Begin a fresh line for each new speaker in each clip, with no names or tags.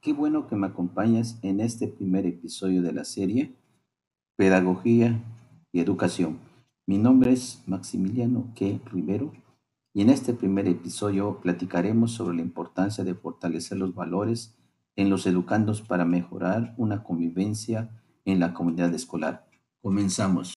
Qué bueno que me acompañas en este primer episodio de la serie Pedagogía y Educación. Mi nombre es Maximiliano K. Rivero y en este primer episodio platicaremos sobre la importancia de fortalecer los valores en los educandos para mejorar una convivencia en la comunidad escolar. Comenzamos.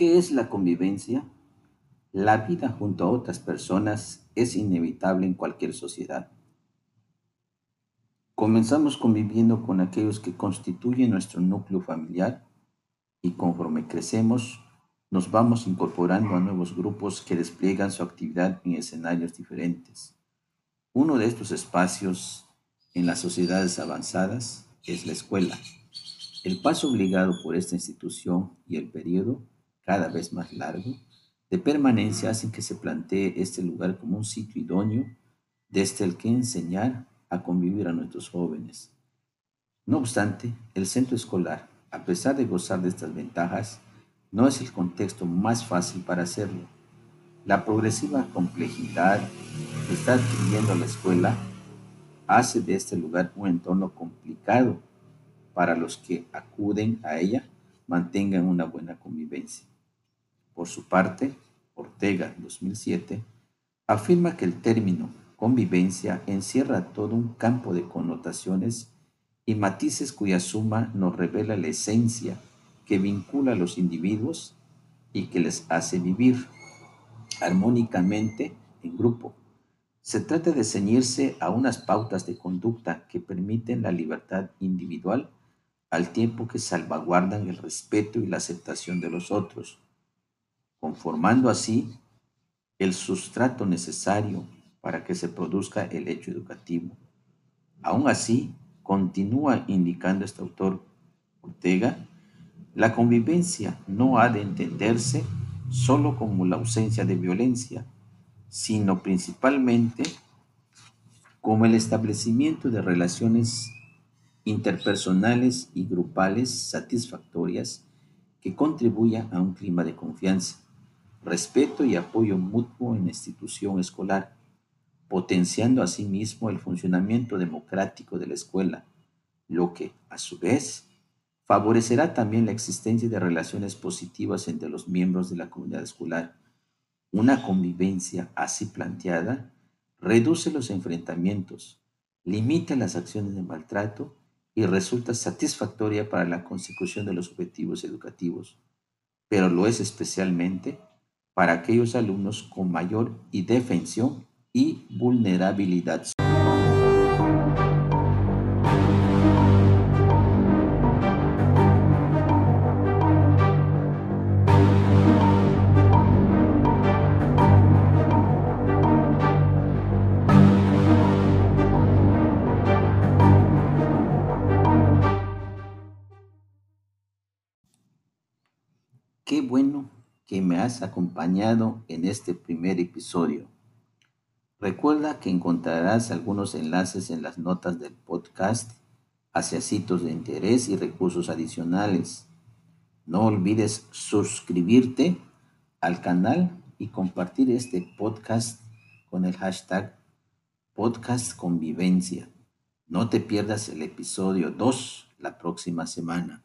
¿Qué es la convivencia? La vida junto a otras personas es inevitable en cualquier sociedad. Comenzamos conviviendo con aquellos que constituyen nuestro núcleo familiar y conforme crecemos nos vamos incorporando a nuevos grupos que despliegan su actividad en escenarios diferentes. Uno de estos espacios en las sociedades avanzadas es la escuela. El paso obligado por esta institución y el periodo cada vez más largo de permanencia hacen que se plantee este lugar como un sitio idóneo desde el que enseñar a convivir a nuestros jóvenes. No obstante, el centro escolar, a pesar de gozar de estas ventajas, no es el contexto más fácil para hacerlo. La progresiva complejidad que está adquiriendo la escuela hace de este lugar un entorno complicado para los que acuden a ella mantengan una buena convivencia. Por su parte, Ortega, 2007, afirma que el término convivencia encierra todo un campo de connotaciones y matices cuya suma nos revela la esencia que vincula a los individuos y que les hace vivir armónicamente en grupo. Se trata de ceñirse a unas pautas de conducta que permiten la libertad individual al tiempo que salvaguardan el respeto y la aceptación de los otros conformando así el sustrato necesario para que se produzca el hecho educativo. Aún así, continúa indicando este autor Ortega, la convivencia no ha de entenderse solo como la ausencia de violencia, sino principalmente como el establecimiento de relaciones interpersonales y grupales satisfactorias que contribuyan a un clima de confianza respeto y apoyo mutuo en la institución escolar, potenciando asimismo el funcionamiento democrático de la escuela, lo que, a su vez, favorecerá también la existencia de relaciones positivas entre los miembros de la comunidad escolar. Una convivencia así planteada reduce los enfrentamientos, limita las acciones de maltrato y resulta satisfactoria para la consecución de los objetivos educativos, pero lo es especialmente para aquellos alumnos con mayor indefensión y vulnerabilidad. Qué bueno que me has acompañado en este primer episodio. Recuerda que encontrarás algunos enlaces en las notas del podcast hacia sitios de interés y recursos adicionales. No olvides suscribirte al canal y compartir este podcast con el hashtag podcast convivencia. No te pierdas el episodio 2 la próxima semana.